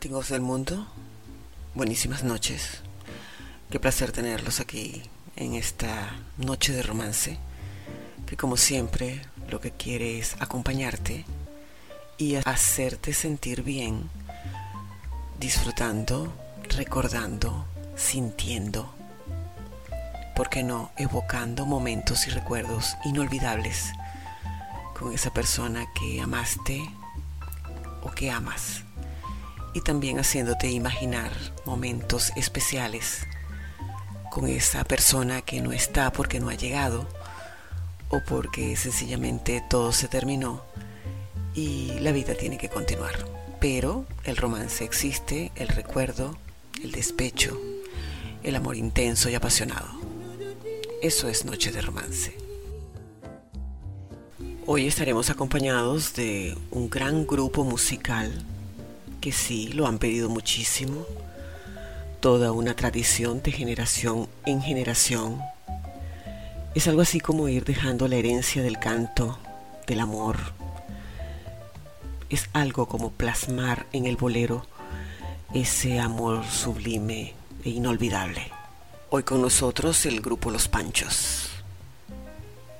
Románticos del mundo, buenísimas noches. Qué placer tenerlos aquí en esta noche de romance, que como siempre lo que quiere es acompañarte y hacerte sentir bien, disfrutando, recordando, sintiendo, ¿por qué no? Evocando momentos y recuerdos inolvidables con esa persona que amaste o que amas y también haciéndote imaginar momentos especiales con esa persona que no está porque no ha llegado o porque sencillamente todo se terminó y la vida tiene que continuar. Pero el romance existe, el recuerdo, el despecho, el amor intenso y apasionado. Eso es Noche de Romance. Hoy estaremos acompañados de un gran grupo musical que sí, lo han pedido muchísimo. Toda una tradición de generación en generación. Es algo así como ir dejando la herencia del canto, del amor. Es algo como plasmar en el bolero ese amor sublime e inolvidable. Hoy con nosotros el grupo Los Panchos.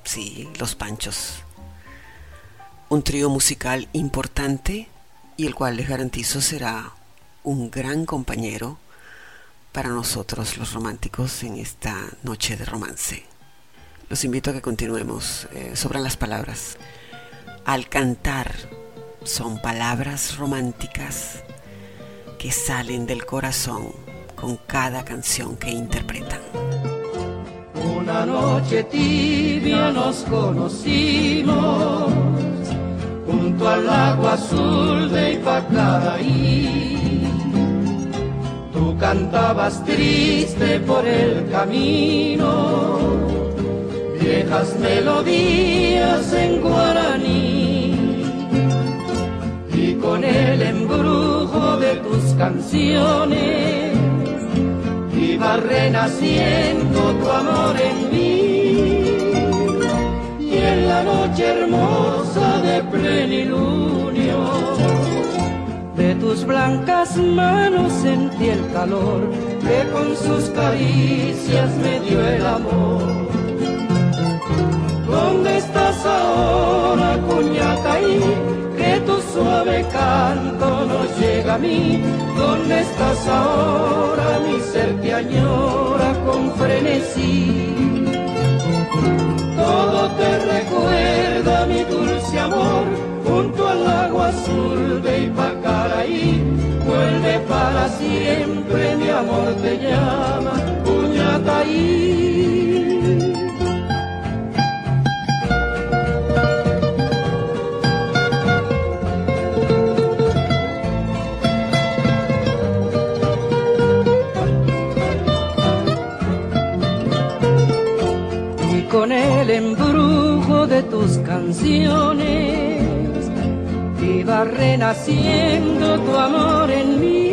Sí, Los Panchos. Un trío musical importante y el cual les garantizo será un gran compañero para nosotros los románticos en esta noche de romance. Los invito a que continuemos. Eh, sobre las palabras. Al cantar son palabras románticas que salen del corazón con cada canción que interpretan. Una noche tibia nos conocimos junto al lago azul de Ipacaraí. Tú cantabas triste por el camino, viejas melodías en guaraní. Y con el embrujo de tus canciones iba renaciendo tu amor en mí. En la noche hermosa de plenilunio, de tus blancas manos sentí el calor que con sus caricias me dio el amor. ¿Dónde estás ahora, Cuñacaí? Que tu suave canto no llega a mí. ¿Dónde estás ahora? Mi ser te añora con frenesí. Todo te recuerda mi dulce amor junto al agua azul de Ipacaraí. Vuelve para siempre, mi amor te llama, Cuñataí. Tus canciones iba renaciendo tu amor en mí.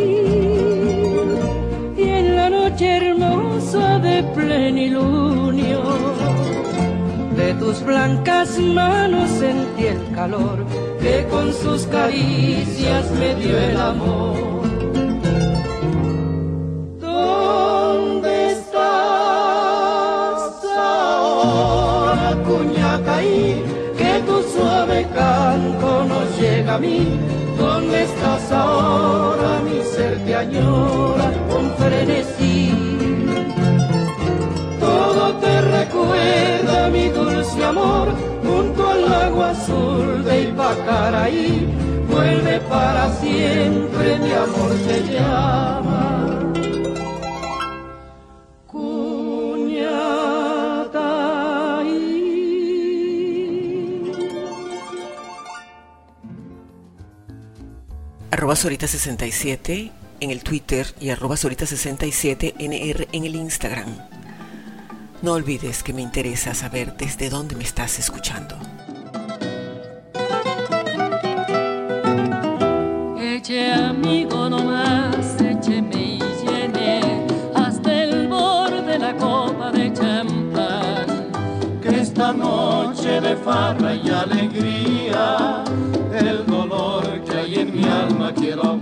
Y en la noche hermosa de plenilunio de tus blancas manos sentí el calor que con sus caricias me dio el amor mí. ¿Dónde estás ahora? Mi ser te añora con frenesí. Todo te recuerda mi dulce amor junto al agua azul de Ipacaraí. Vuelve para siempre, mi amor te llama. Arroba Sorita67 en el Twitter y arroba Sorita67NR en el Instagram. No olvides que me interesa saber desde dónde me estás escuchando. Eche amigo nomás, écheme y llene hasta el borde de la copa de champán. Que esta noche de farra y alegría, quiero.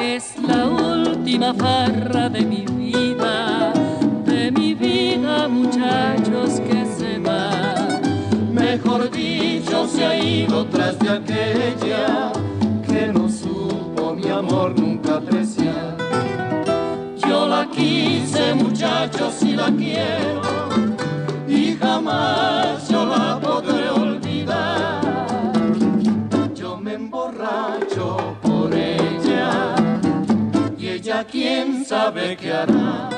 Es la última farra de mi vida, de mi vida, muchachos, que se va. Mejor dicho, se ha ido tras de aquella que no supo mi amor nunca apreciar. Yo la quise, muchachos, y la quiero, y jamás quién sabe qué hará.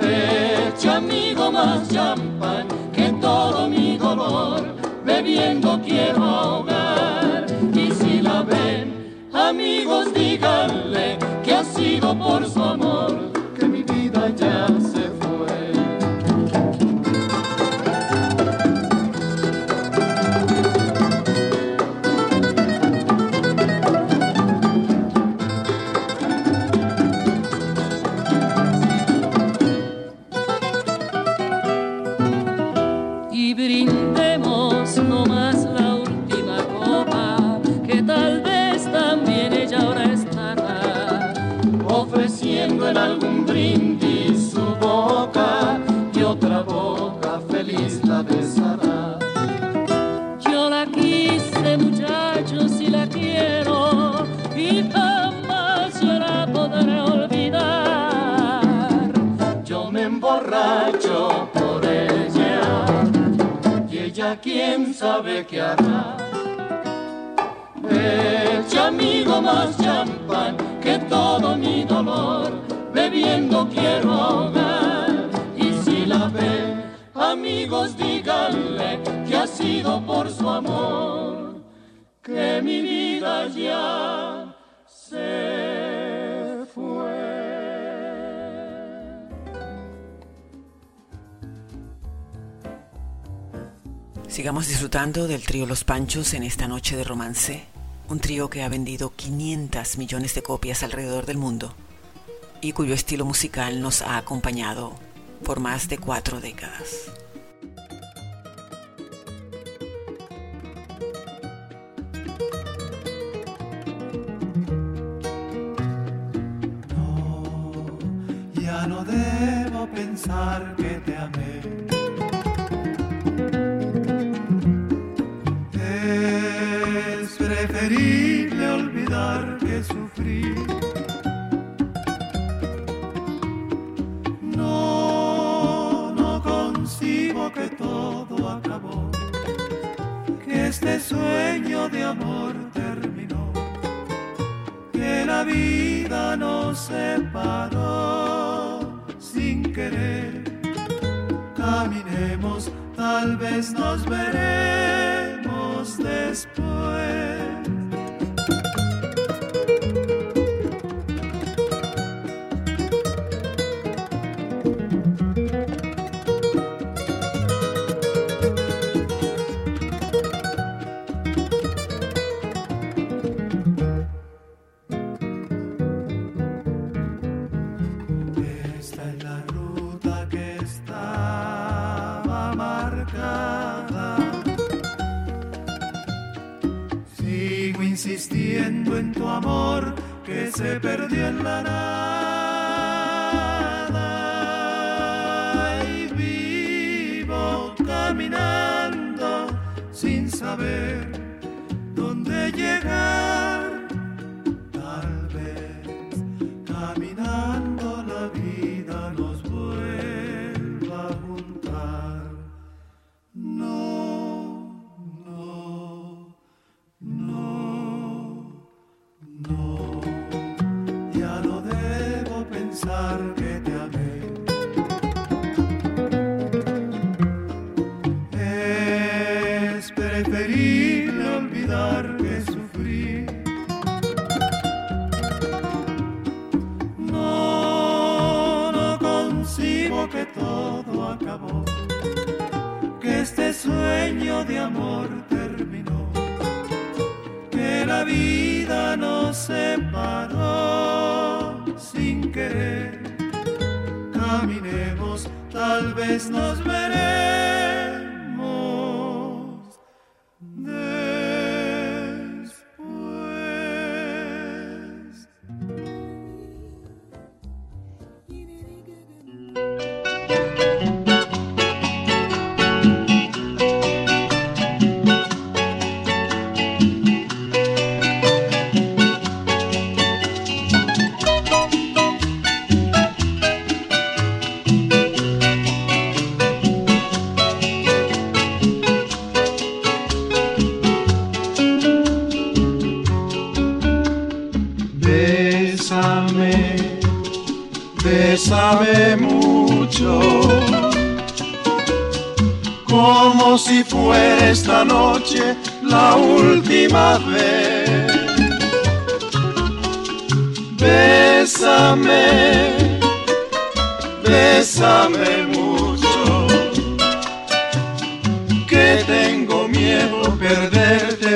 Echa amigo más champán que todo mi dolor, bebiendo quiero ahogar. Y si la ven, amigos, díganle que ha sido por su amor que mi vida ya sabe qué hará. Echa amigo más champán que todo mi dolor, bebiendo quiero ahogar. amigos díganle que ha sido por su amor que mi vida ya se Sigamos disfrutando del trío Los Panchos en esta noche de romance, un trío que ha vendido 500 millones de copias alrededor del mundo y cuyo estilo musical nos ha acompañado por más de cuatro décadas. No, ya no debo pensar que te amé preferible olvidar que sufrí. No, no concibo que todo acabó, que este sueño de amor terminó, que la vida nos separó sin querer. Caminemos, tal vez nos veremos después.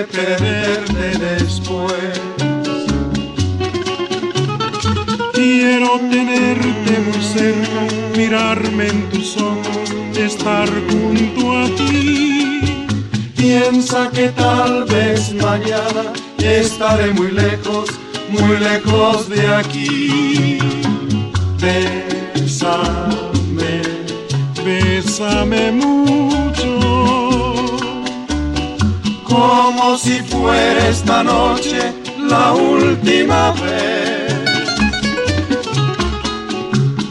de tenerte después. Quiero tenerte muy cerca, mirarme en tus ojos, estar junto a ti. Piensa que tal vez mañana estaré muy lejos, muy lejos de aquí. como si fuera esta noche la última vez.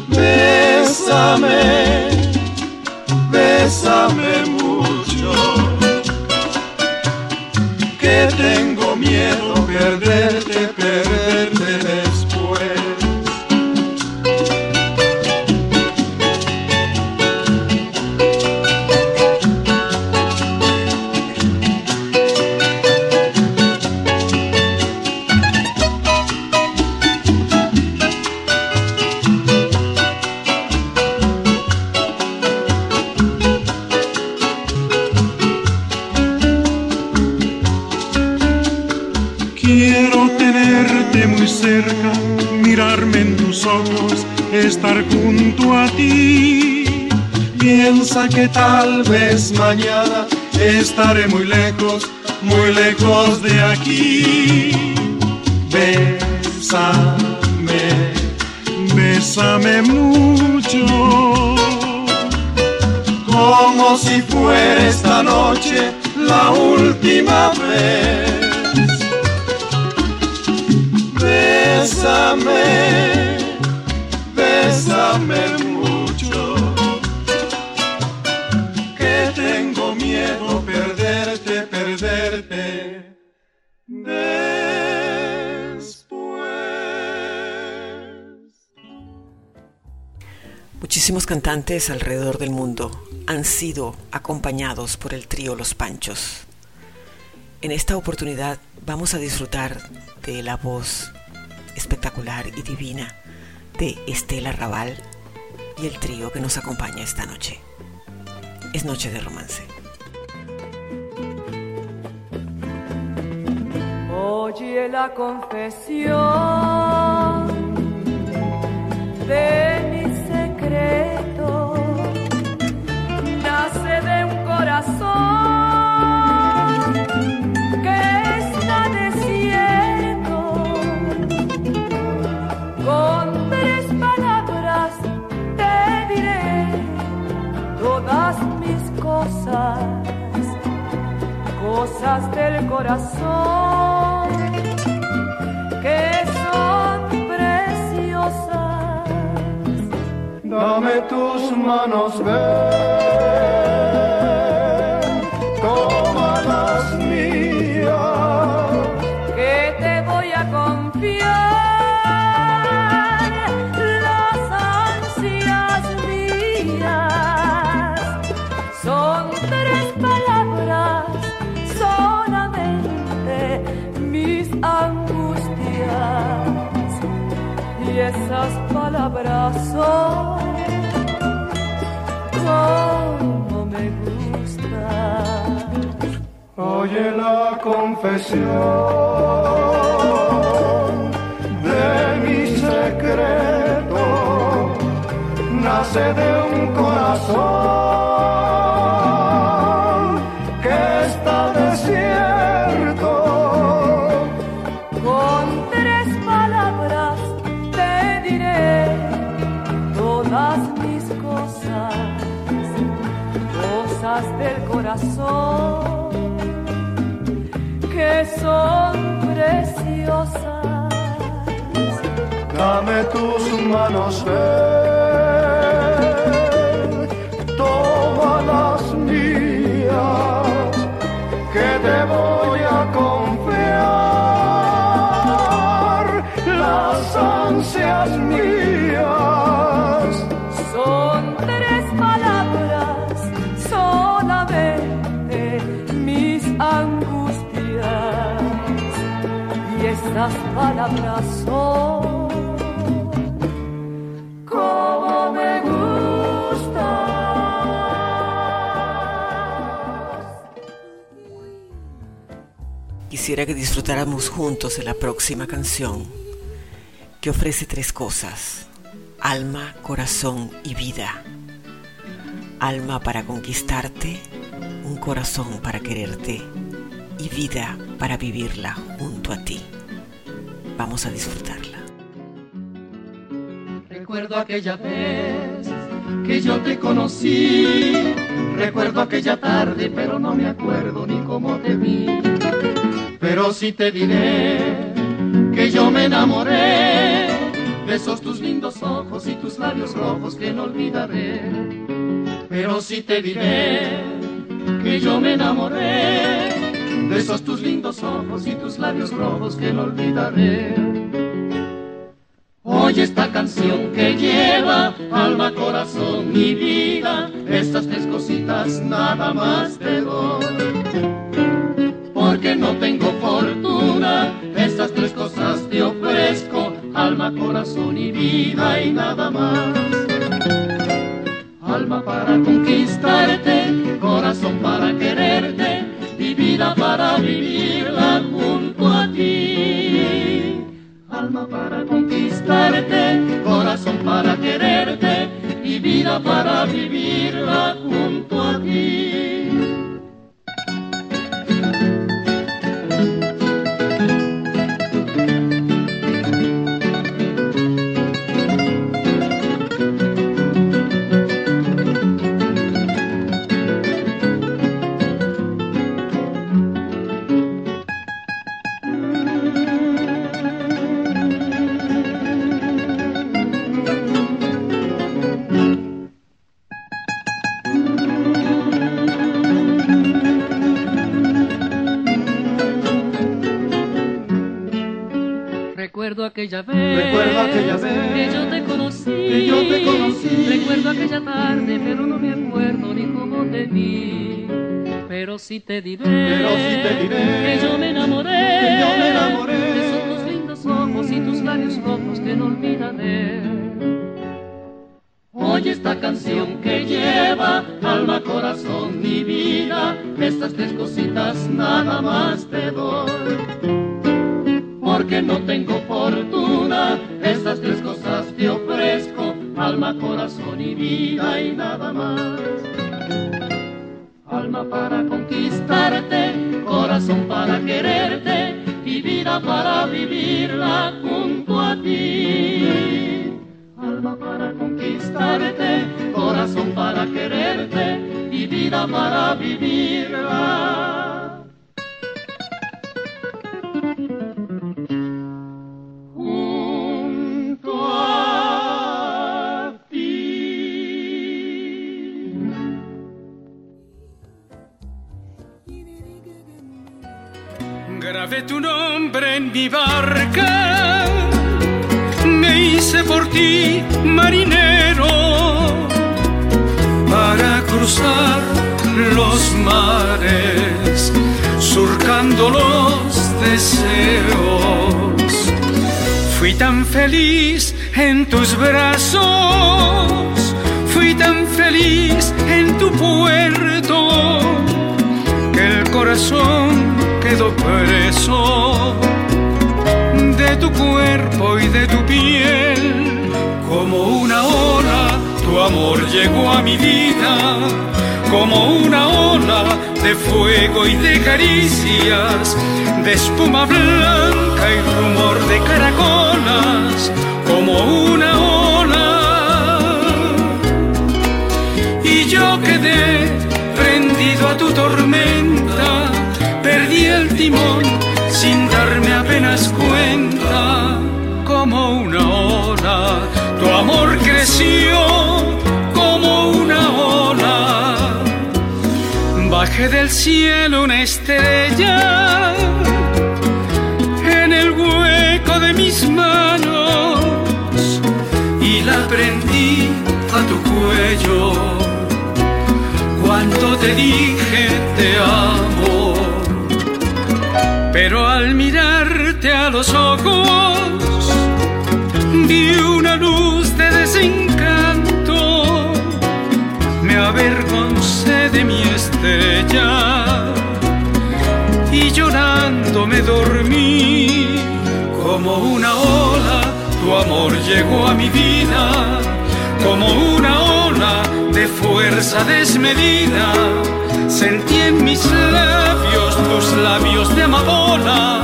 Bésame, bésame tal vez mañana estaré muy lejos, muy lejos de aquí. Bésame, bésame mucho, cantantes alrededor del mundo han sido acompañados por el trío Los Panchos. En esta oportunidad vamos a disfrutar de la voz espectacular y divina de Estela Raval y el trío que nos acompaña esta noche. Es noche de romance. Oye la confesión de corazón que está desierto. Con tres palabras te diré todas mis cosas, cosas del corazón que son preciosas. Dame tus manos, confesión de mi secreto, nace de un corazón Dame tus manos, ven, toma las mías, que te voy a confiar las ansias mías. Son tres palabras solamente mis angustias y estas palabras Quisiera que disfrutáramos juntos de la próxima canción que ofrece tres cosas, alma, corazón y vida. Alma para conquistarte, un corazón para quererte y vida para vivirla junto a ti. Vamos a disfrutarla. Recuerdo aquella vez que yo te conocí. Recuerdo aquella tarde, pero no me acuerdo ni cómo te vi. Pero sí te diré que yo me enamoré de esos tus lindos ojos y tus labios rojos que no olvidaré. Pero sí te diré que yo me enamoré de esos tus lindos ojos y tus labios rojos que no olvidaré. Oye esta canción que lleva alma, corazón y vida. Estas tres cositas nada más te doy. Porque no tengo cosas te ofrezco. Alma, corazón y vida y nada más. Alma para conquistarte, corazón para quererte y vida para vivirla junto a ti alma para conquistarte, corazón para querer. vida para vivirla junto a ti. Aquella vez, Recuerdo aquella vez que yo te conocí, que yo te conocí. Recuerdo aquella tarde, pero no me acuerdo ni cómo te vi. Pero sí te diré, Pero sí te diré que yo me enamoré, que yo me enamoré. que son tus lindos ojos y tus labios rojos que no olvidaré. Oye esta canción que lleva alma, corazón y vida. Estas tres cositas nada más corazón y vida y nada más. Alma para conquistarte, corazón para quererte y vida para vivirla los deseos. Fui tan feliz en tus brazos, fui tan feliz en tu puerto que el corazón quedó preso de tu cuerpo y de tu piel. Como una ola, tu amor llegó a mi vida, como una ola de fuego y de caricias, de espuma blanca y rumor de caracolas, como una ola. Y yo quedé prendido a tu tormenta, perdí el timón sin darme apenas cuenta, como una ola, tu amor creció bajé del cielo una estrella en el hueco de mis manos y la prendí a tu cuello cuando te dije te amo. Pero al mirarte a los ojos vi una luz y llorando me dormí como una ola. Tu amor llegó a mi vida como una ola de fuerza desmedida. Sentí en mis labios tus labios de amapola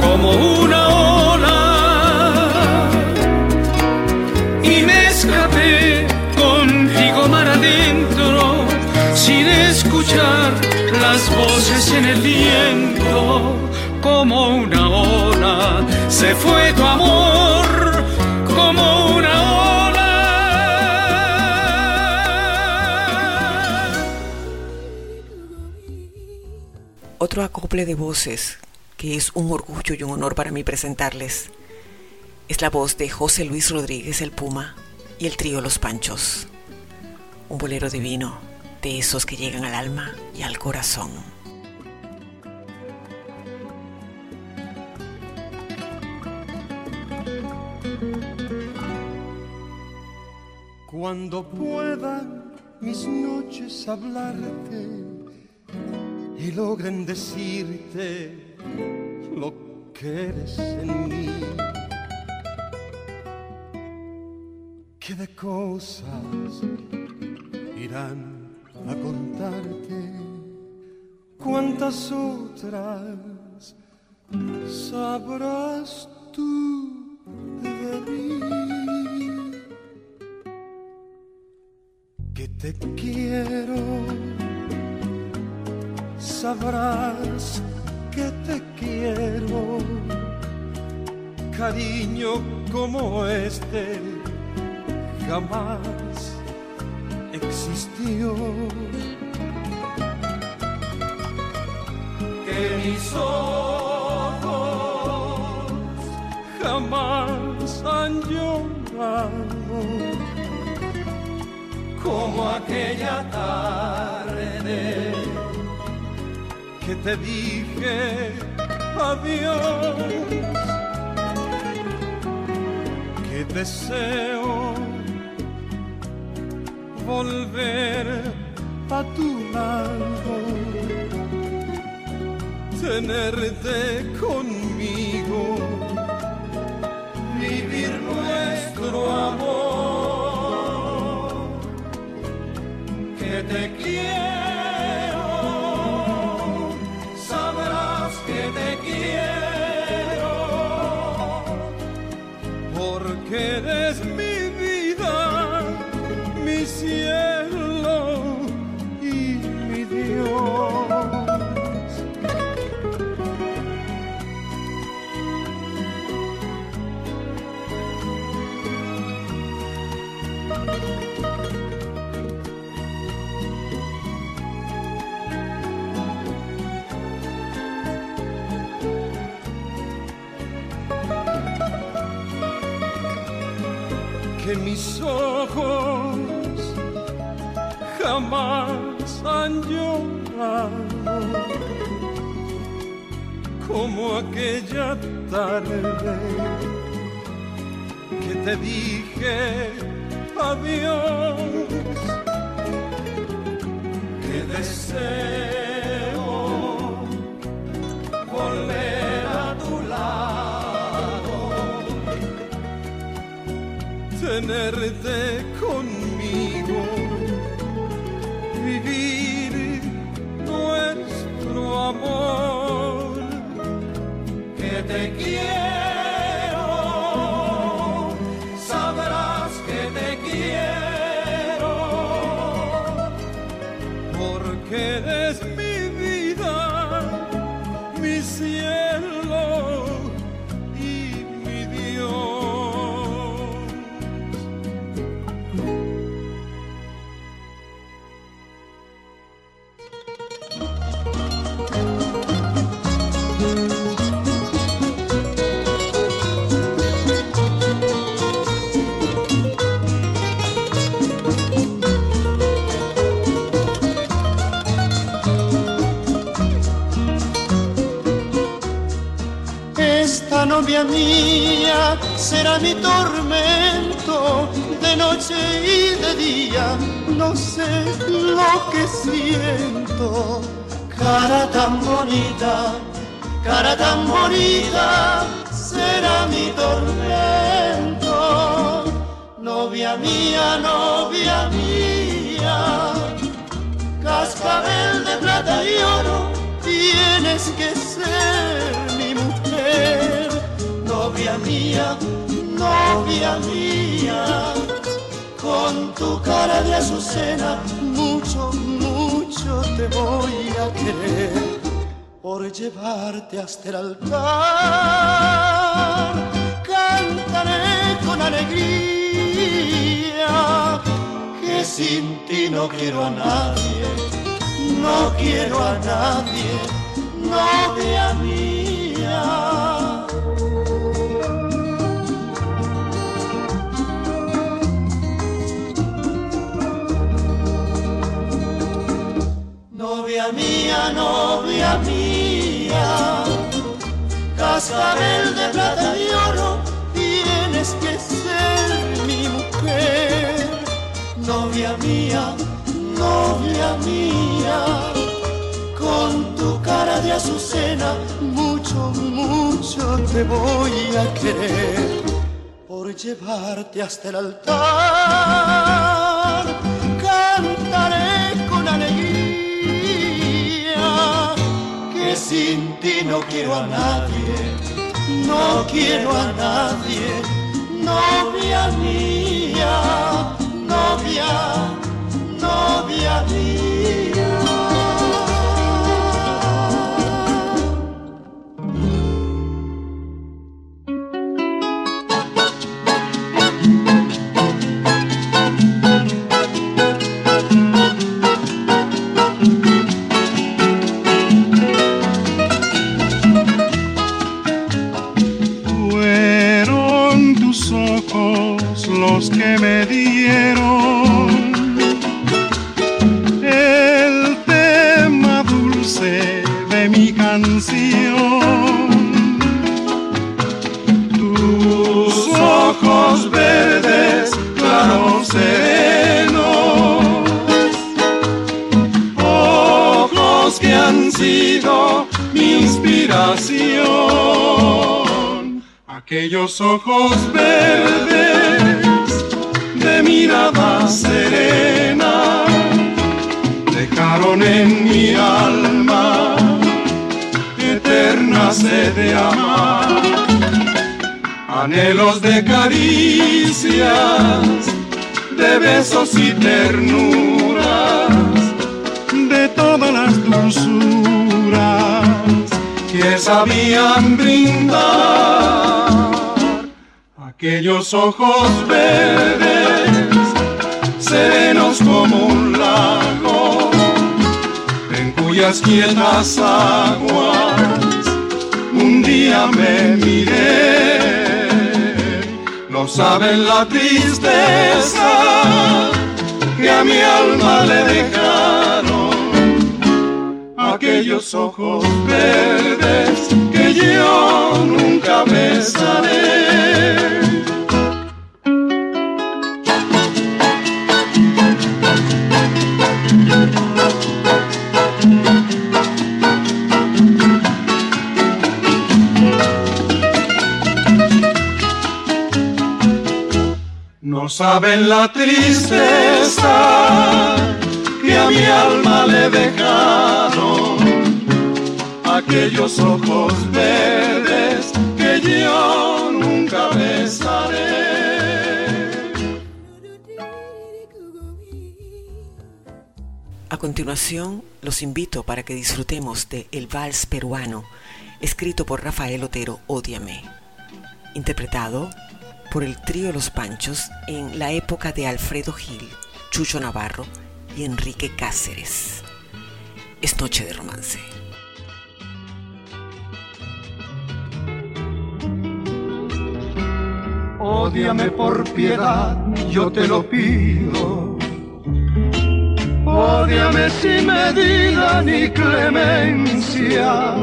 como una escuchar las voces en el viento como una ola. Se fue tu amor como una ola. Otro acople de voces que es un orgullo y un honor para mí presentarles es la voz de José Luis Rodríguez el Puma y el trío Los Panchos. Un bolero divino, de esos que llegan al alma y al corazón. Cuando puedan mis noches hablarte y logren decirte lo que eres en mí. qué de cosas irán a contarte, cuántas otras sabrás tú de mí. Que te quiero, sabrás que te quiero, cariño como este jamás existió. Que mis ojos jamás han llorado como aquella tarde que te dije adiós. Que deseo volver a tu lado, tenerte conmigo, vivir nuestro amor, mis ojos jamás han llorado como aquella tarde que te dije adiós. Que deseo tenerte será mi tormento de noche y de día, no sé lo que siento. Cara tan bonita, cara tan bonita, será mi tormento. Novia mía, novia mía, cascabel de plata y oro, tienes que ser mi mujer, novia mía, novia mía, con tu cara de azucena, mucho, mucho te voy a querer, por llevarte hasta el altar, cantaré con alegría, que sin ti no quiero a nadie no quiero a nadie, novia novia mía, cascabel de plata y oro, tienes que ser mi mujer, novia mía, novia mía, con tu cara de azucena, mucho, mucho te voy a querer, por llevarte hasta el altar. Sin ti no quiero a nadie, no quiero a nadie, novia mía, novia, novia mía. Aquellos ojos verdes, serenos como un lago, en cuyas quietas aguas un día me miré. No saben la tristeza que a mi alma le dejaron aquellos ojos verdes que yo nunca besaré. Saben la tristeza que a mi alma le dejaron aquellos ojos verdes que yo nunca besaré. A continuación, los invito para que disfrutemos de El Vals Peruano, escrito por Rafael Otero Ódiame, interpretado por el trío Los Panchos en la época de Alfredo Gil, Chucho Navarro y Enrique Cáceres. Es noche de romance. Ódiame por piedad, yo te lo pido. Ódiame sin medida ni clemencia.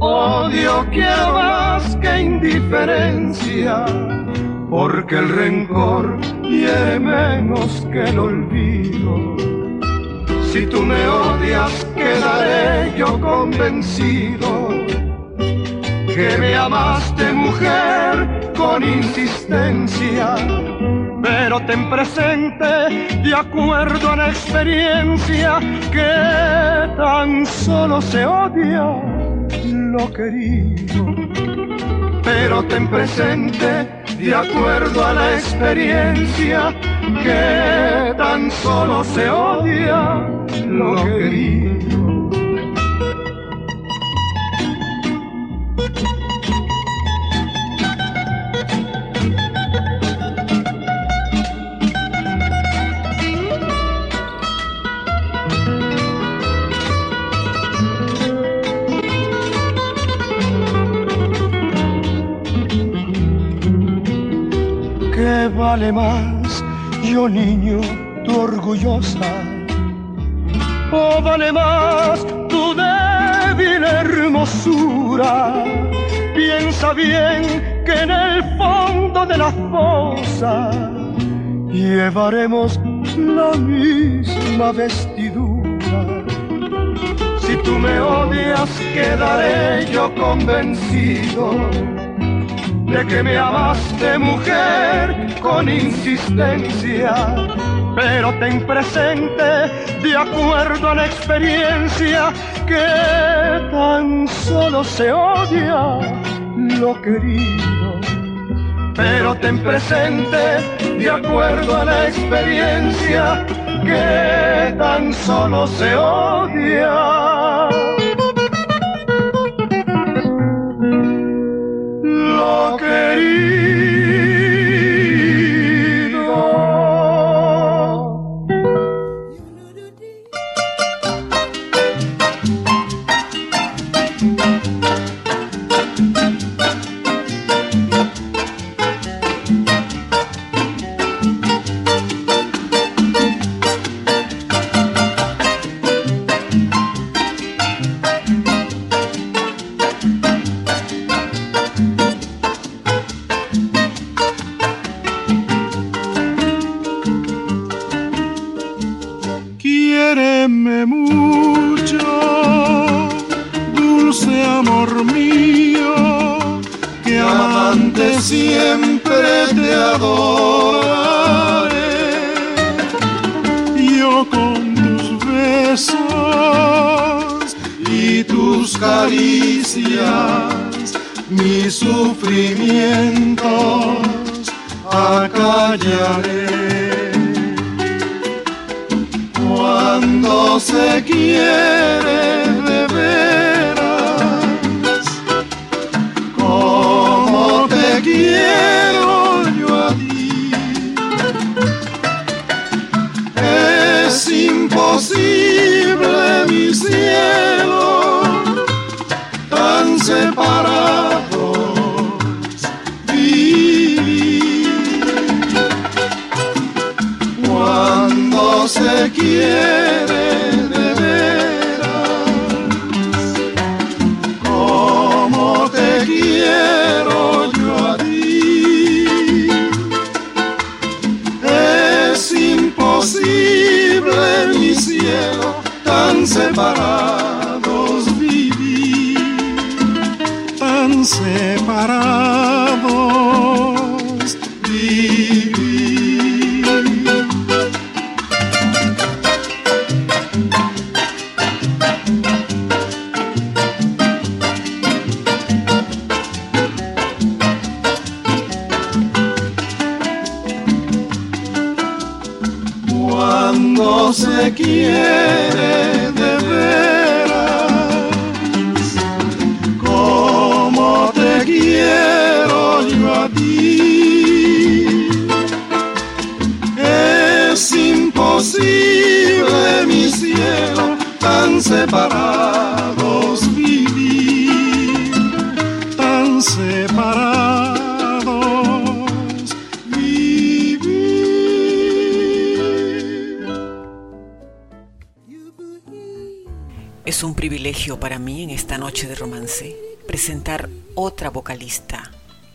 Odio quiero más que indiferencia, porque el rencor hiere menos que el olvido. Si tú me odias, quedaré yo convencido que me amaste mujer con insistencia, pero ten presente, de acuerdo a la experiencia, que tan solo se odia lo querido. Pero ten presente, de acuerdo a la experiencia, que tan solo se odia lo querido. Vale más, yo niño, tu orgullosa? ¿O vale más tu débil hermosura? Piensa bien que en el fondo de la fosa llevaremos la misma vestidura. Si tú me odias, quedaré yo convencido de que me amaste mujer con insistencia, pero ten presente de acuerdo a la experiencia que tan solo se odia lo querido. Pero ten presente de acuerdo a la experiencia que tan solo se odia tus caricias, mis sufrimientos acallaré. Cuando se quiere quiere de veras, como te quiero yo a ti, es imposible mi cielo tan separados vivir, tan separados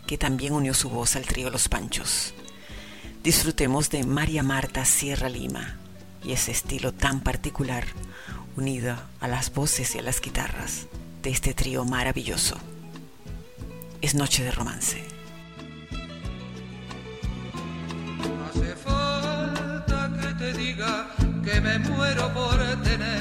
que también unió su voz al trío Los Panchos. Disfrutemos de María Marta Sierra Lima y ese estilo tan particular unido a las voces y a las guitarras de este trío maravilloso. Es noche de romance. Hace falta que te diga que me muero por tener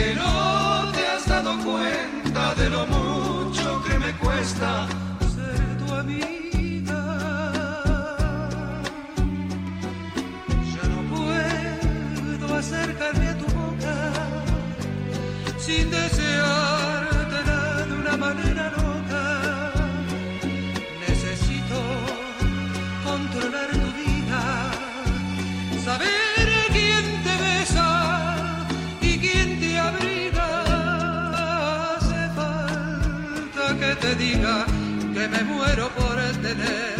que no te has dado cuenta de lo mucho que me cuesta ser tu amiga. Que me muero por tener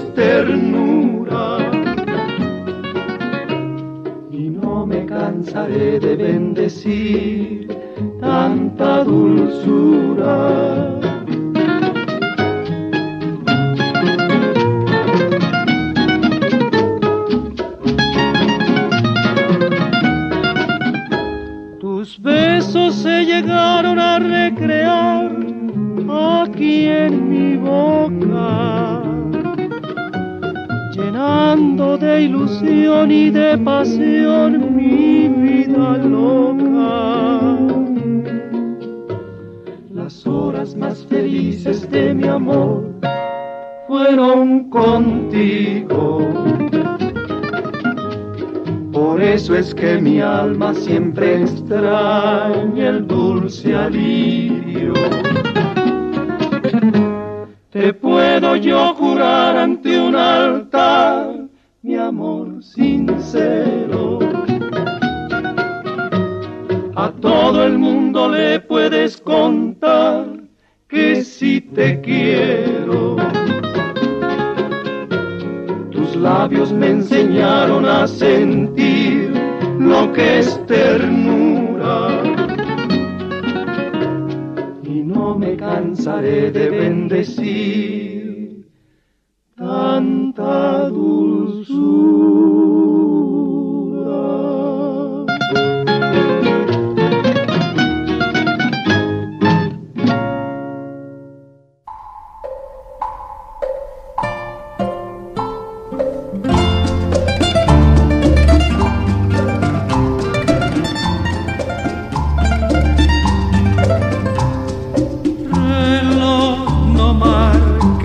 de bendecir tanta dulzura. Alma siempre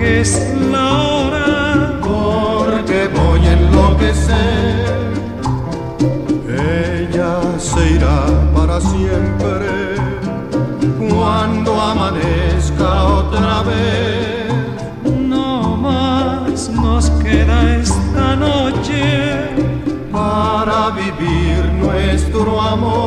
marques la hora, porque voy a enloquecer. Ella se irá para siempre cuando amanezca otra vez. no más nos queda esta noche para vivir nuestro amor.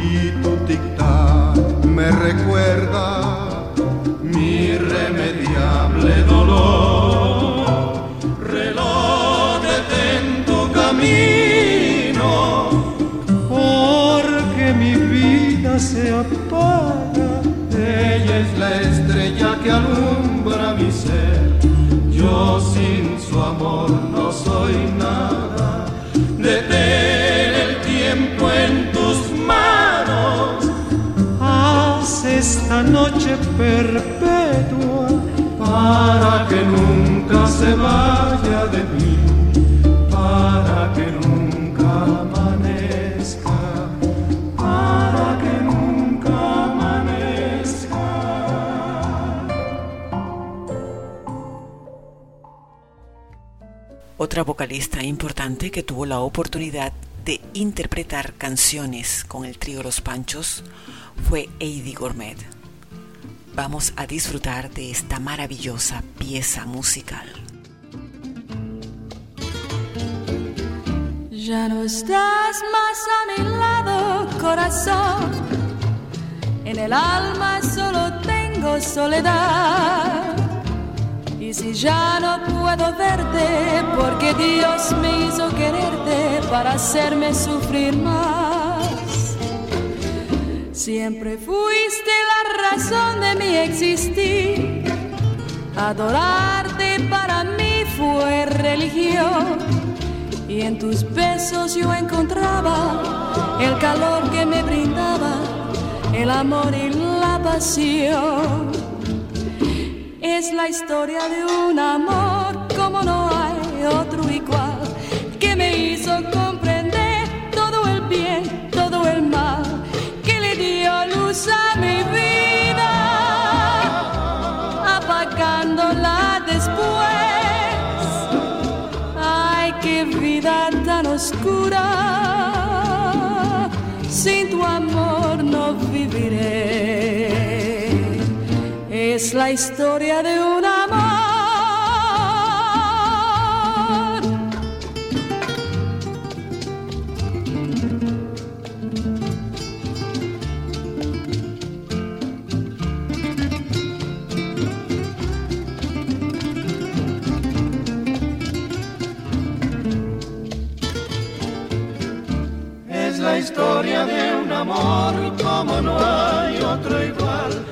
Y tu tic-tac me recuerda mi irremediable dolor. Reloj detén tu camino, porque mi vida se apaga. ella es la estrella que alumbra mi ser. Yo sin su amor noche perpetua para que nunca se vaya de mí, para que nunca amanezca, para que nunca amanezca. Otra vocalista importante que tuvo la oportunidad de interpretar canciones con el trío Los Panchos fue Heidi Gourmet. Vamos a disfrutar de esta maravillosa pieza musical. Ya no estás más a mi lado, corazón. En el alma solo tengo soledad. Y si ya no puedo verte, porque Dios me hizo quererte para hacerme sufrir más. Siempre fuiste razón de mi existir. Adorarte para mí fue religión. Y en tus besos yo encontraba el calor que me brindaba, el amor y la pasión. Es la historia de un amor La historia de un amor. Es la historia de un amor como no hay otro igual,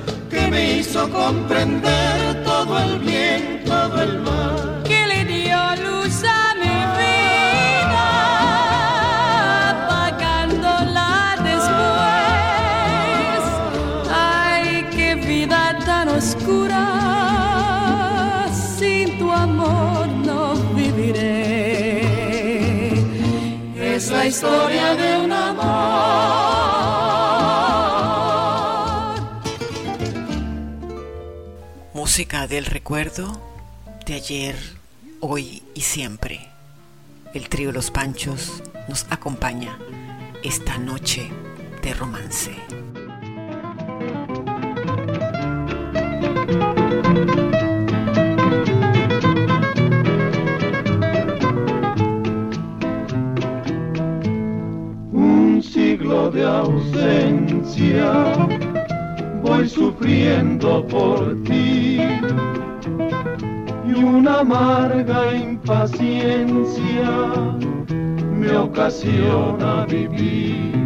me hizo comprender todo el bien, todo el mal. que le dio luz a mi vida, apagándola después. Ay, qué vida tan oscura, sin tu amor no viviré. Es la historia de un amor. Música del recuerdo de ayer, hoy y siempre. El trío Los Panchos nos acompaña esta noche de romance. Un siglo de ausencia, voy sufriendo por ti. Y una amarga impaciencia me ocasiona vivir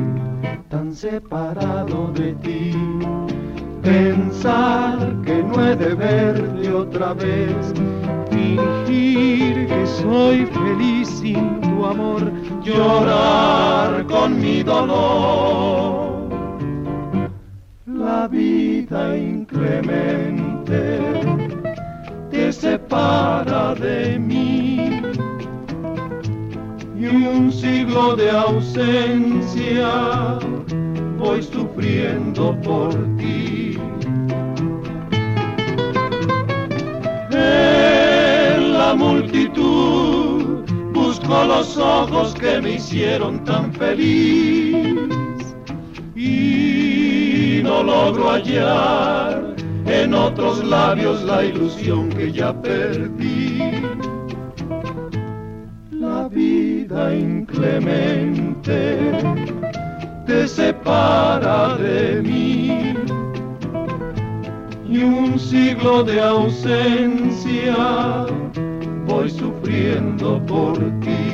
tan separado de ti. Pensar que no he de verte otra vez, fingir que soy feliz sin tu amor, llorar con mi dolor. La vida inclemente te separa de mí y un siglo de ausencia voy sufriendo por ti. En la multitud busco los ojos que me hicieron tan feliz y no logro hallar en otros labios la ilusión que ya perdí. La vida inclemente te separa de mí y un siglo de ausencia voy sufriendo por ti.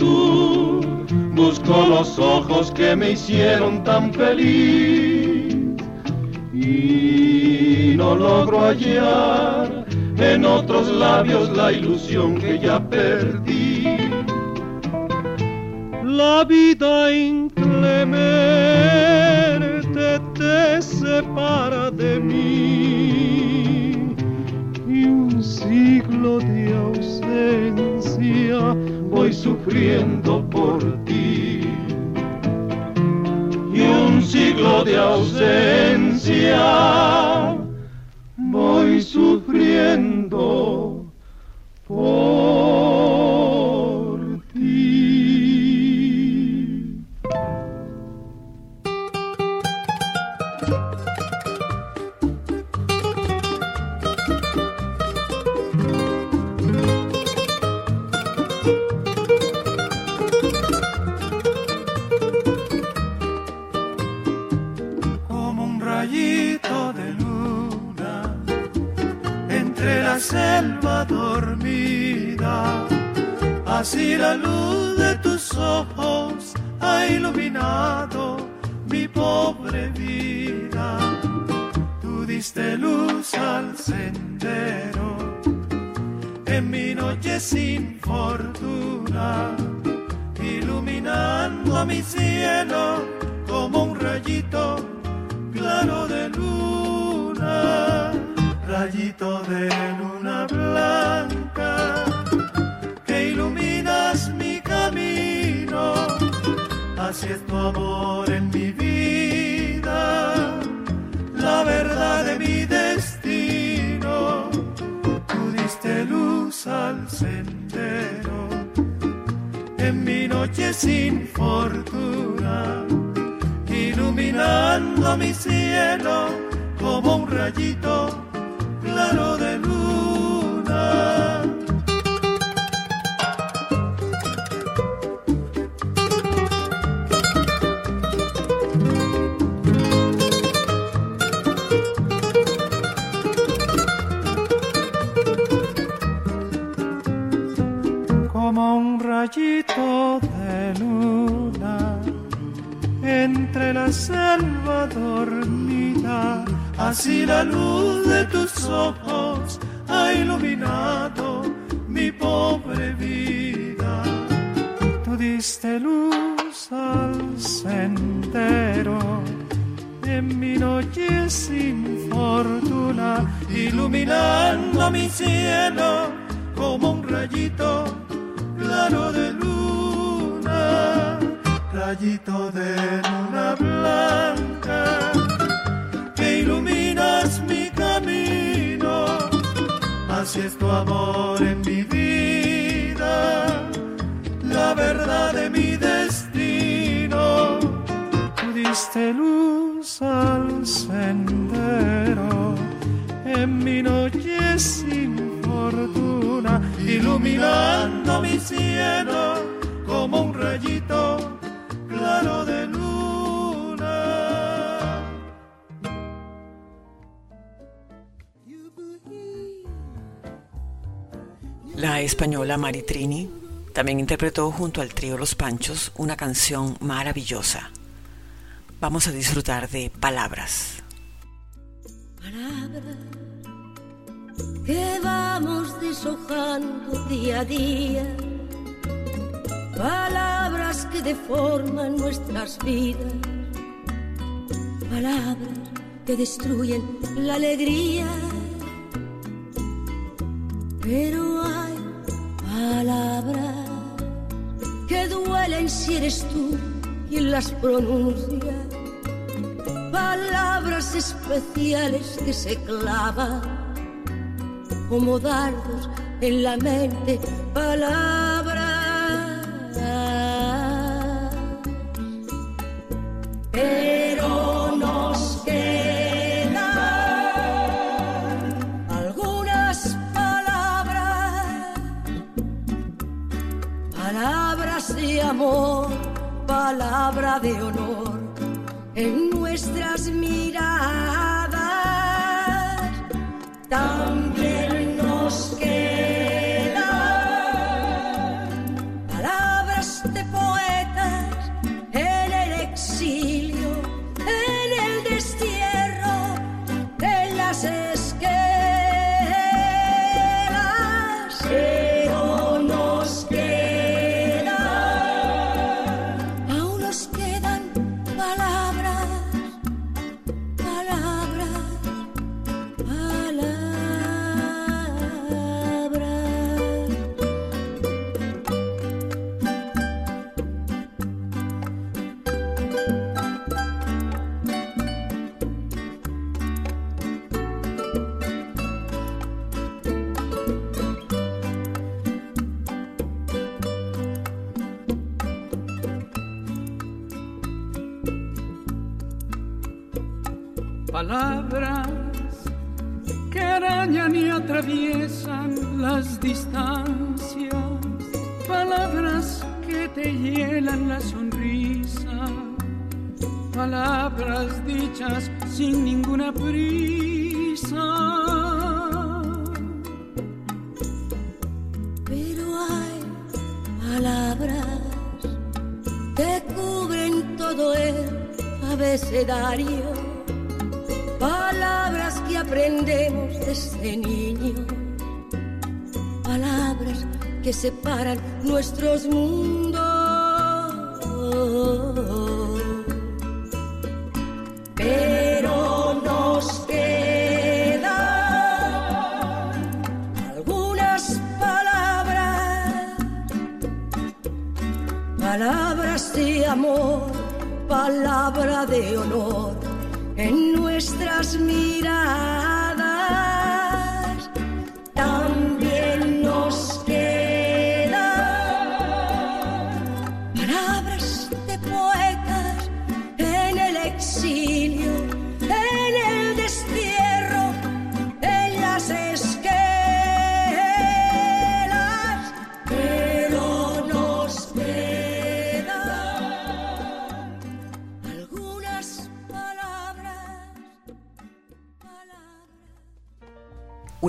Busco los ojos que me hicieron tan feliz y no logro hallar en otros labios la ilusión que ya perdí. La vida inclemente te separa de mí sufriendo por ti. Y un siglo de ausencia voy sufriendo sendero en mi noche sin fortuna, iluminando mi cielo como un rayito claro de luna, rayito de luna blanca, que iluminas mi camino, así es tu amor en mi vida, la verdad de mi diste luz al sendero, en mi noche sin fortuna iluminando mi cielo como un rayito claro de luna. Rayito de luna entre la selva dormida, así la luz de tus ojos ha iluminado mi pobre vida. Tú diste luz al sendero en mi noche sin fortuna, iluminando mi cielo como un rayito de luna rayito de luna blanca que iluminas mi camino. Así es tu amor en mi vida, la verdad de mi destino. Tú diste luz al sendero en mi noche sin fortuna, iluminando mi cielo como un rayito claro de luna. La española Maritrini También interpretó junto al trío Los Panchos una canción maravillosa. Vamos a disfrutar de Palabras. Palabras que vamos deshojando día a día. Palabras que deforman nuestras vidas. Palabras que destruyen la alegría. Pero hay palabras que duelen si eres tú quien las pronuncia. Palabras especiales que se clavan como dardos en la mente. Palabras. Pero nos quedan algunas palabras, palabras de amor, palabra de honor en nuestras miradas.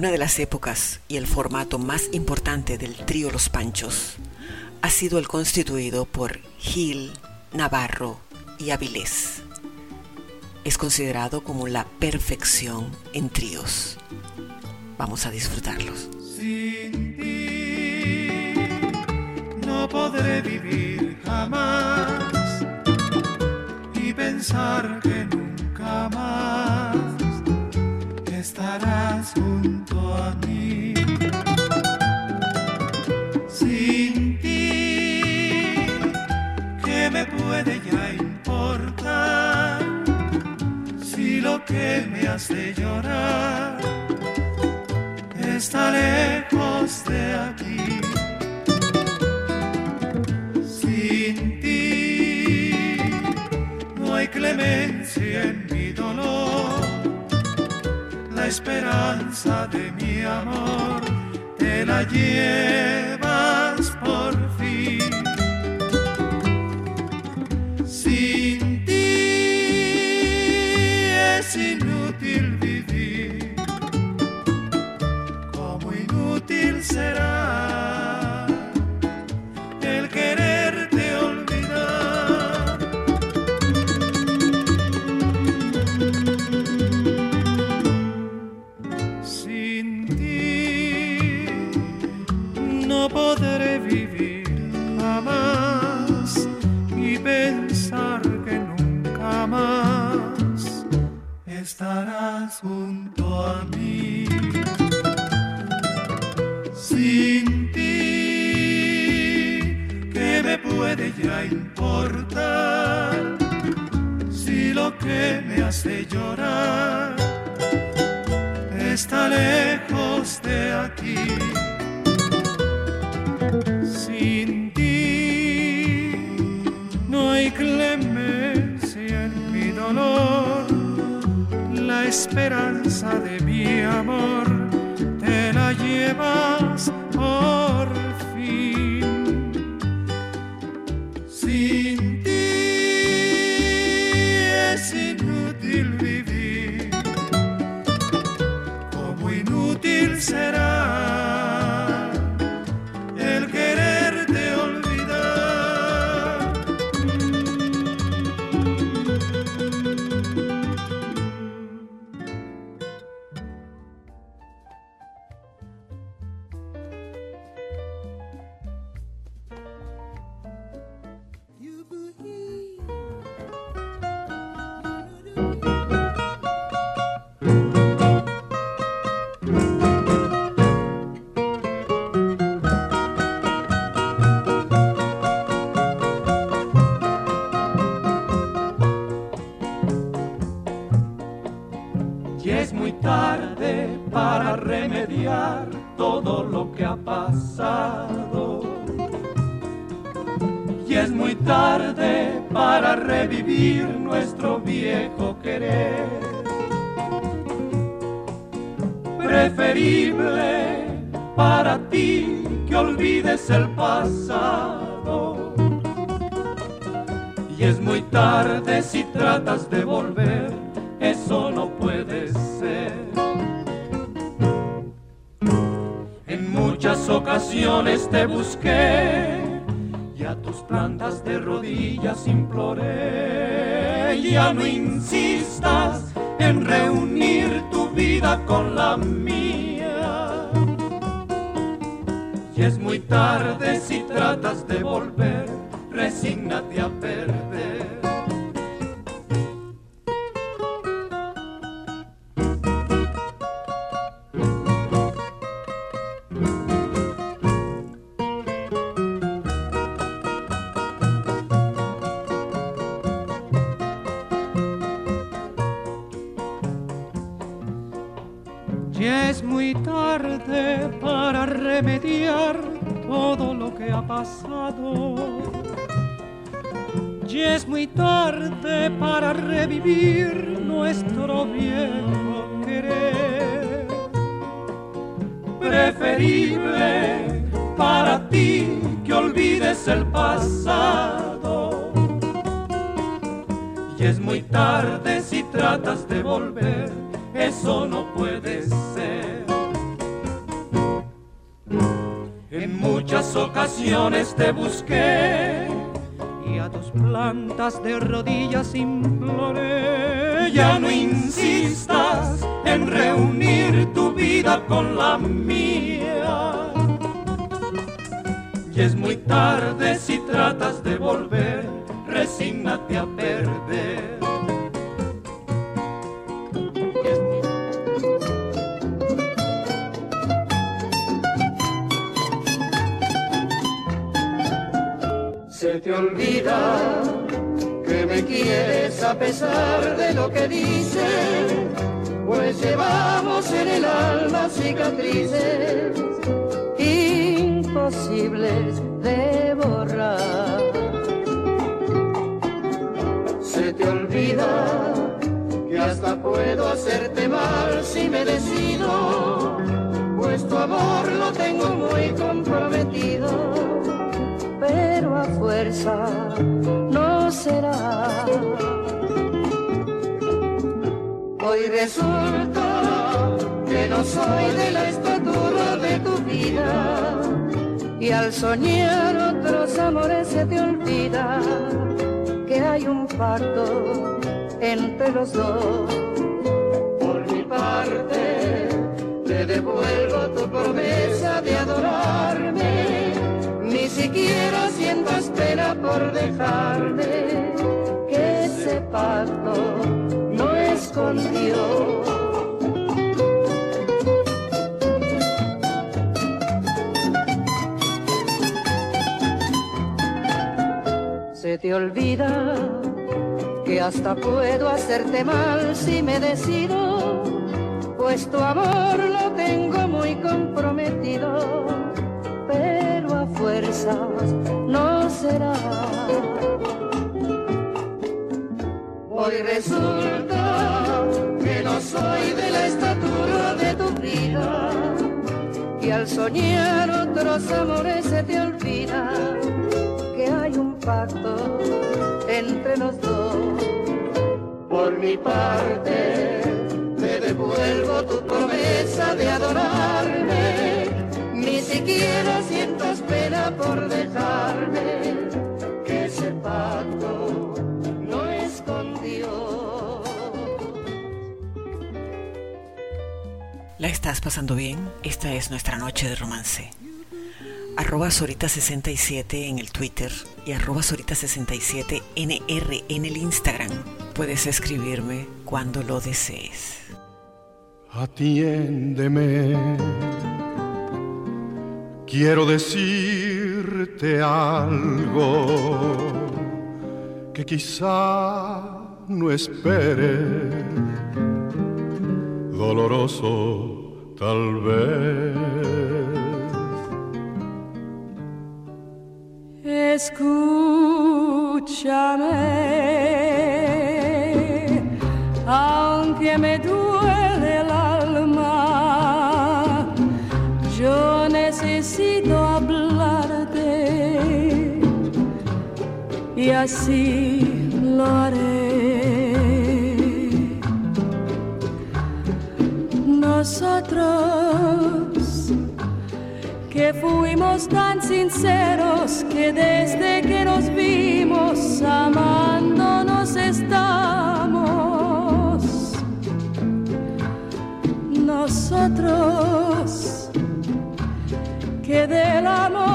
Una de las épocas y el formato más importante del trío Los Panchos ha sido el constituido por Gil, Navarro y Avilés. Es considerado como la perfección en tríos. Vamos a disfrutarlos. Sin ti no podré vivir jamás y pensar que nunca más estarás junto a mí. Sin ti, ¿qué me puede ya importar si lo que me hace llorar está lejos de aquí. Sin ti no hay clemencia en. Esperanza de mi amor te la llevas por fin. Sin ti es inútil vivir como inútil será ya? Si lo que me hace llorar está lejos de aquí. Sin ti no hay clemencia en mi dolor, la esperanza de mi amor te la llevas Y es muy tarde si tratas de volver, resígnate a perder. Se te olvida que me quieres a pesar de lo que dicen, pues llevamos en el alma cicatrices imposibles de borrar. Se te olvida que hasta puedo hacerte mal si me decido, pues tu amor lo tengo muy comprometido pero a fuerza no será. Hoy resulta que no soy de la estatura de tu vida y al soñar otros amores se te olvida que hay un pacto entre los dos. Por mi parte te devuelvo tu promesa de adorarme mis siquiera sientas pena por dejarme, que ese pacto no escondió. Te olvida que hasta puedo hacerte mal si me decido, pues tu amor lo tengo muy comprometido fuerzas no será. Hoy resulta que no soy de la estatura de tu vida, y al soñar otros amores se te olvida que hay un pacto entre los dos. Por mi parte, te devuelvo tu promesa de adorarme ni siquiera sientas pena por dejarme, que ese pacto no escondió. ¿La estás pasando bien? Esta es nuestra noche de romance. Arroba Sorita67 en el Twitter y arroba Sorita67NR en el Instagram. Puedes escribirme cuando lo desees. Atiéndeme Quiero decirte algo que quizá no espere, doloroso tal vez. Escúchame, aunque me duele el alma, yo necesito hablarte y así lo haré. Nosotros fuimos tan sinceros que desde que nos vimos amándonos estamos. Nosotros que del amor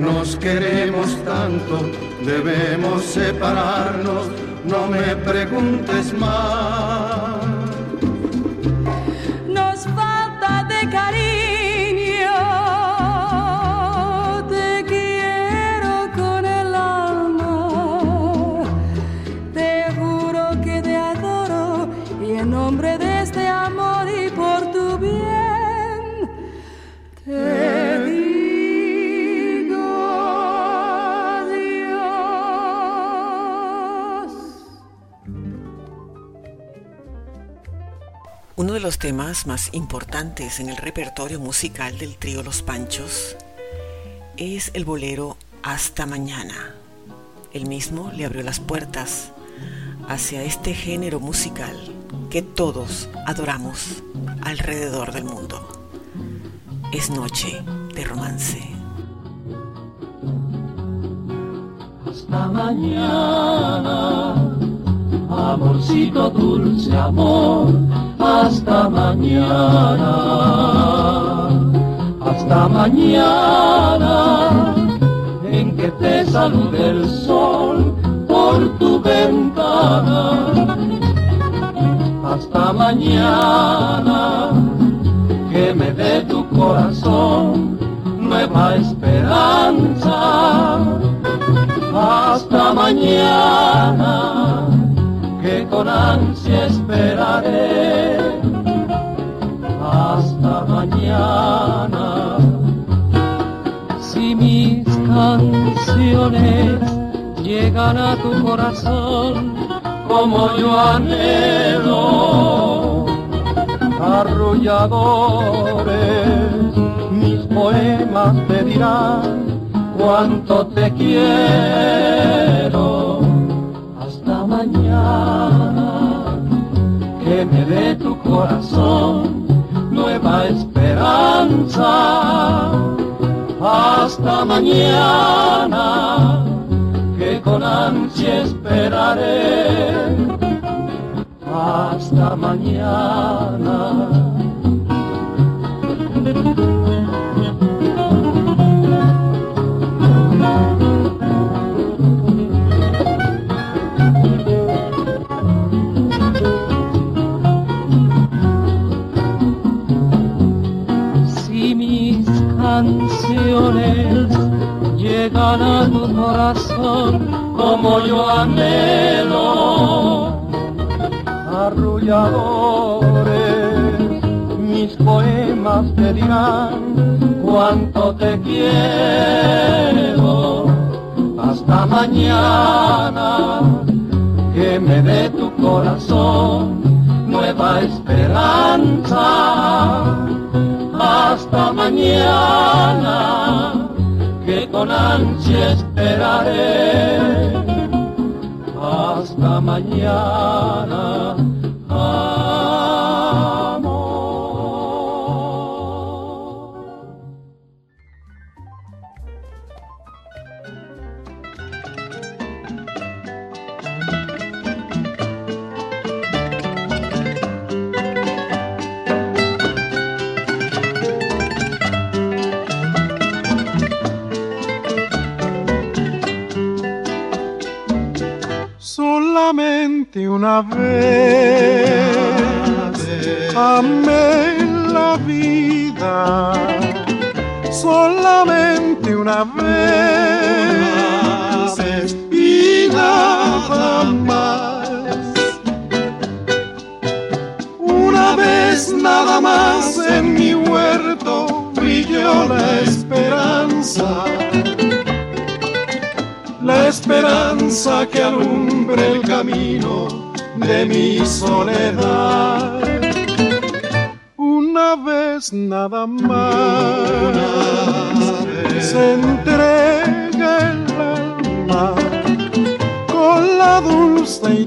nos queremos tanto, debemos separarnos, no me preguntes más. Temas más importantes en el repertorio musical del trío Los Panchos es el bolero Hasta Mañana. El mismo le abrió las puertas hacia este género musical que todos adoramos alrededor del mundo. Es noche de romance. Hasta mañana, amorcito dulce amor hasta mañana, hasta mañana, en que te salude el sol por tu ventana. Hasta mañana, que me dé tu corazón nueva esperanza. Hasta mañana que con ansia esperaré hasta mañana. Si mis canciones llegan a tu corazón como yo anhelo, arrulladores, mis poemas te dirán cuánto te quiero. Que me dé tu corazón nueva esperanza. Hasta mañana, que con ansia esperaré. Hasta mañana. Como yo anhelo. Arrulladores, mis poemas te dirán cuánto te quiero. Hasta mañana, que me dé tu corazón nueva esperanza hasta mañana, con ansia esperaré. Hasta mañana. Una vez. Amé la vida, solamente una vez. Y nada más. Una vez nada más en mi huerto brilló la esperanza esperanza que alumbre el camino de mi soledad. Una vez nada más se entrega el alma con la dulce y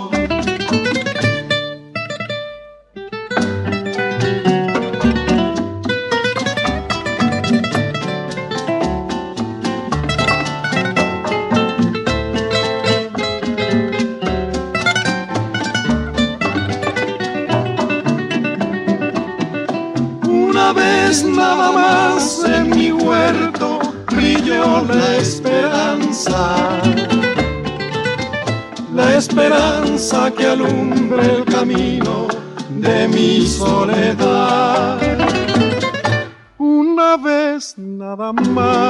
Que alumbre el camino de mi soledad. Una vez nada más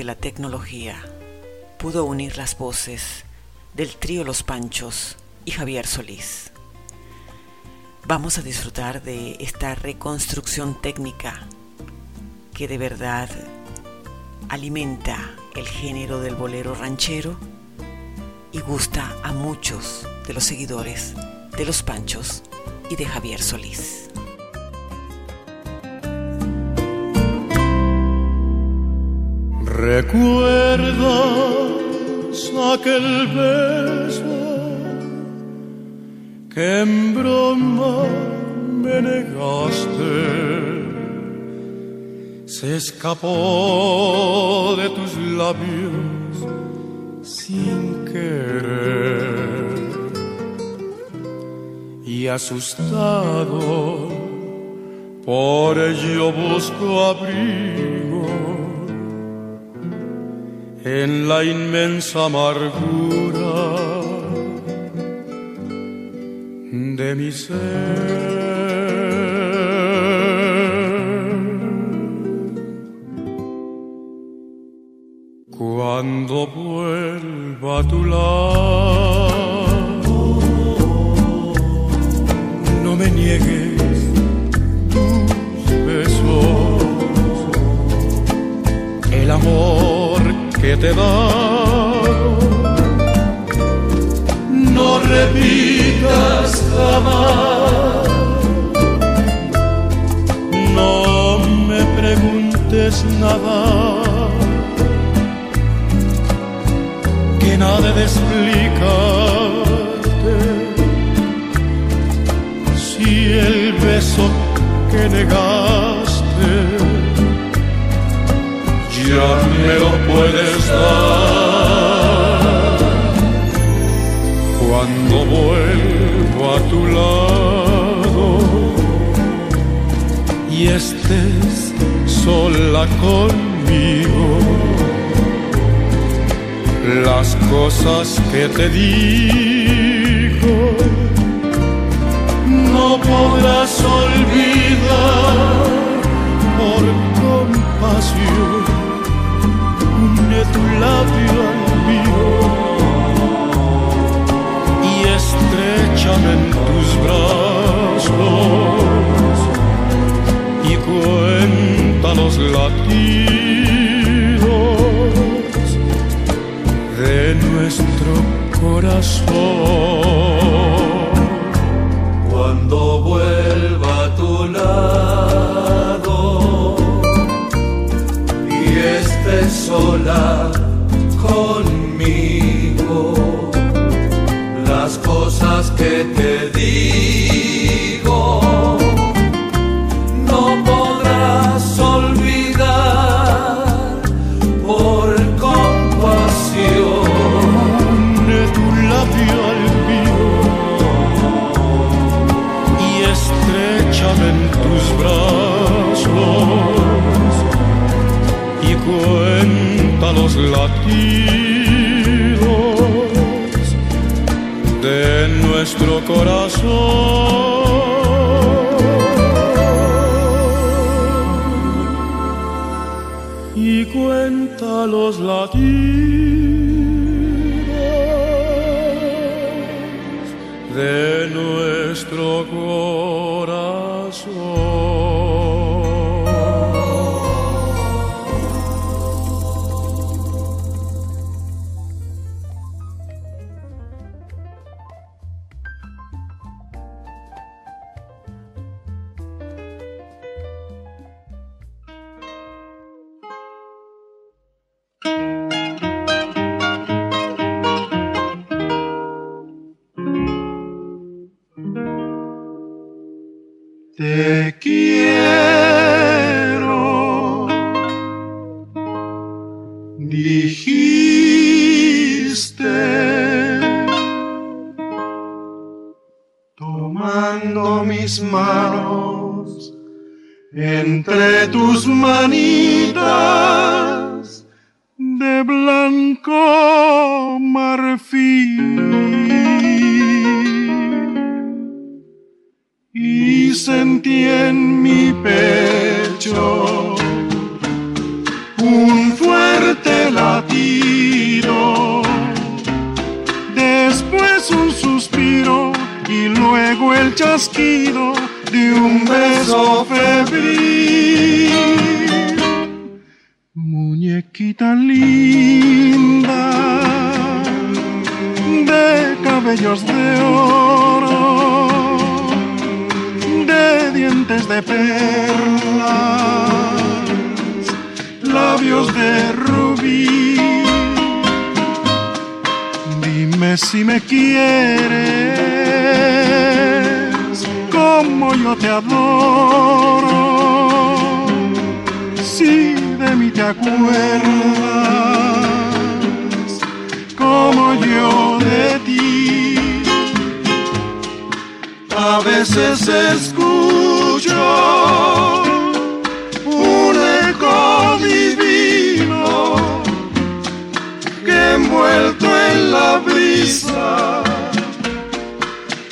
de la tecnología pudo unir las voces del trío Los Panchos y Javier Solís. Vamos a disfrutar de esta reconstrucción técnica que de verdad alimenta el género del bolero ranchero y gusta a muchos de los seguidores de Los Panchos y de Javier Solís. ¿Recuerdas aquel beso que en broma me negaste? Se escapó de tus labios sin querer y asustado por ello busco abrigo en la inmensa amargura de mi ser. Cuando vuelva a tu lado, que te da. No repitas jamás, no me preguntes nada. Nada de explicarte. Si el beso que negaste ya me lo puedes dar. Cuando vuelvo a tu lado y estés sola conmigo las cosas que te digo no podrás olvidar por compasión tu labio al mío y estrechame en tus brazos y cuenta los latidos de nuestro corazón. Sola conmigo, las cosas que te digo corazón. Y cuenta los latidos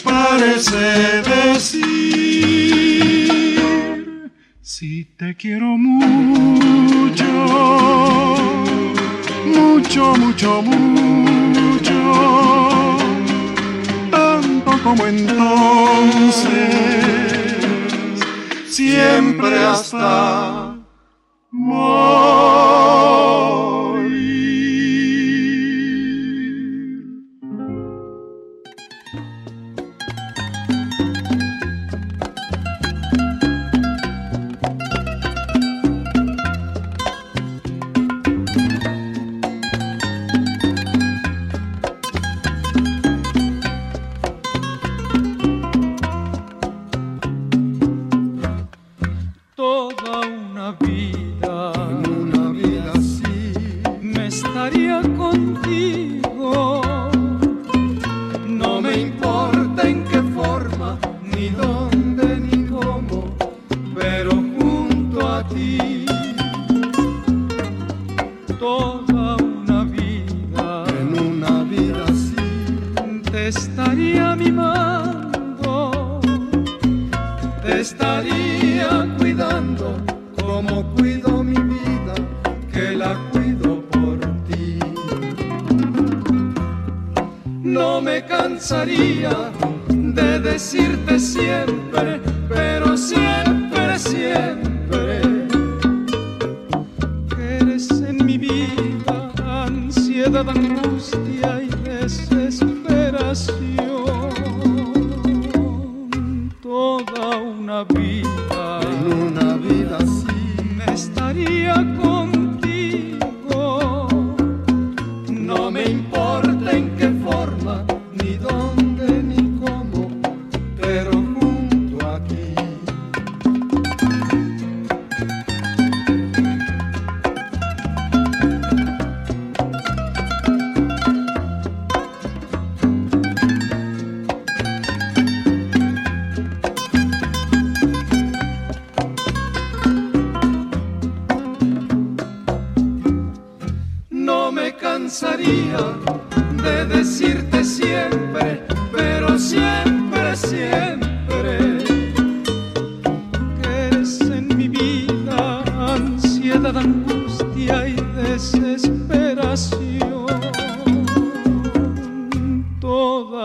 parece decir si te quiero mucho mucho, mucho, mucho, tanto como entonces, siempre hasta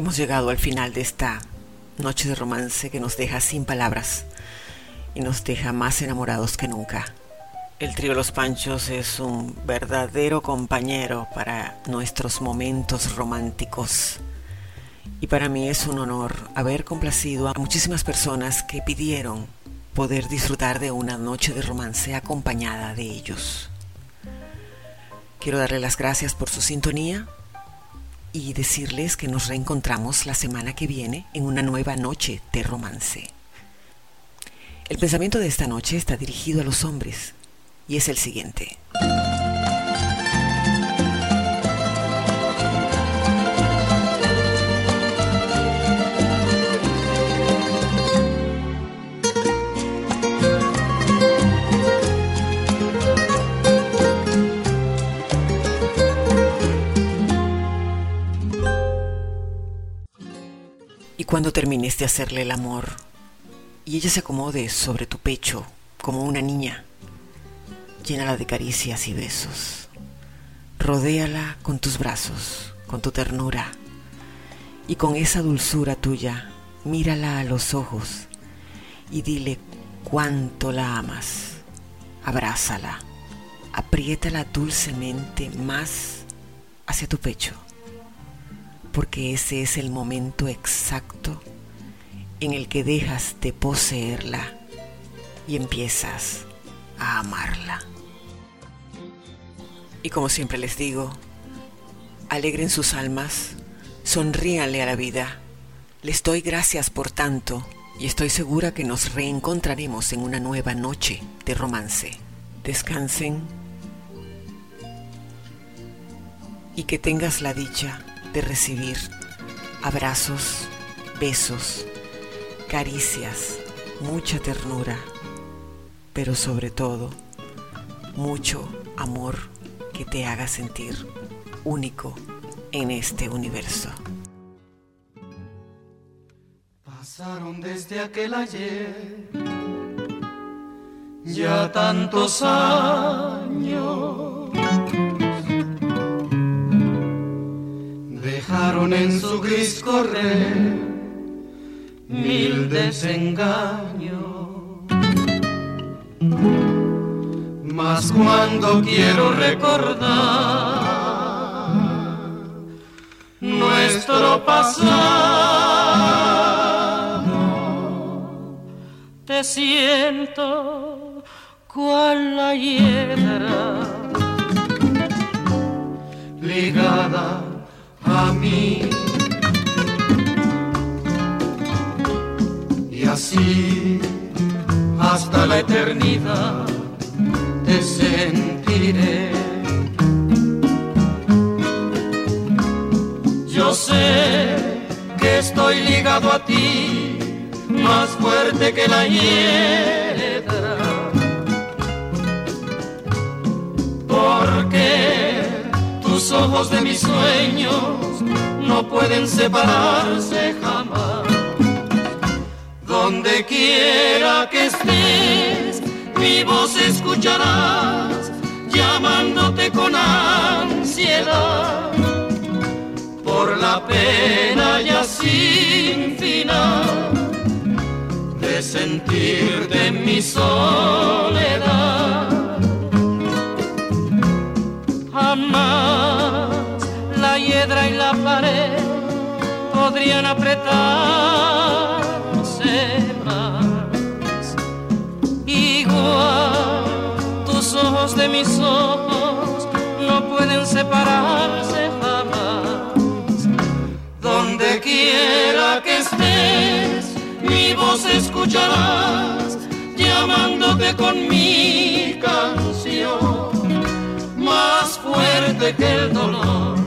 hemos llegado al final de esta noche de romance que nos deja sin palabras y nos deja más enamorados que nunca. El trío Los Panchos es un verdadero compañero para nuestros momentos románticos. Y para mí es un honor haber complacido a muchísimas personas que pidieron poder disfrutar de una noche de romance acompañada de ellos. Quiero darle las gracias por su sintonía y decirles que nos reencontramos la semana que viene en una nueva noche de romance. El pensamiento de esta noche está dirigido a los hombres y es el siguiente. Y cuando termines de hacerle el amor y ella se acomode sobre tu pecho como una niña, llénala de caricias y besos. Rodéala con tus brazos, con tu ternura y con esa dulzura tuya, mírala a los ojos y dile cuánto la amas. Abrázala, apriétala dulcemente más hacia tu pecho, porque ese es el momento exacto en el que dejas de poseerla y empiezas a amarla. Y como siempre les digo, alegren sus almas, sonríanle a la vida. Les doy gracias por tanto y estoy segura que nos reencontraremos en una nueva noche de romance. Descansen y que tengas la dicha de recibir abrazos, besos, caricias, mucha ternura, pero sobre todo mucho amor que te haga sentir único en este universo. Pasaron desde aquel ayer ya tantos años. En su gris correr mil desengaños. Mas cuando quiero recordar nuestro pasado, te siento cual la hiedra ligada a mí. Y así hasta la eternidad te sentiré. Yo sé que estoy ligado a ti, más fuerte que la hiedra. Porque ojos de mis sueños no pueden separarse jamás. Donde quiera que estés, mi voz escucharás, llamándote con ansiedad por la pena ya sin final de sentirte en mi soledad. Hiedra y la pared podrían apretarse más. Igual tus ojos de mis ojos no pueden separarse jamás. Donde quiera que estés, mi voz escucharás, llamándote con mi canción. Más fuerte que el dolor,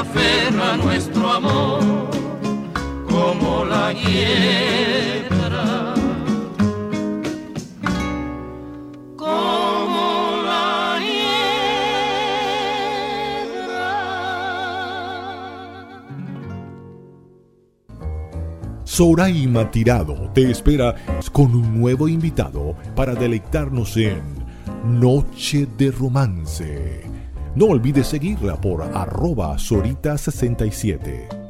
aferra nuestro amor, como la hiedra. Como la Soraima Tirado te espera con un nuevo invitado para deleitarnos en Noche de Romance. No olvides seguirla por arroba Sorita67.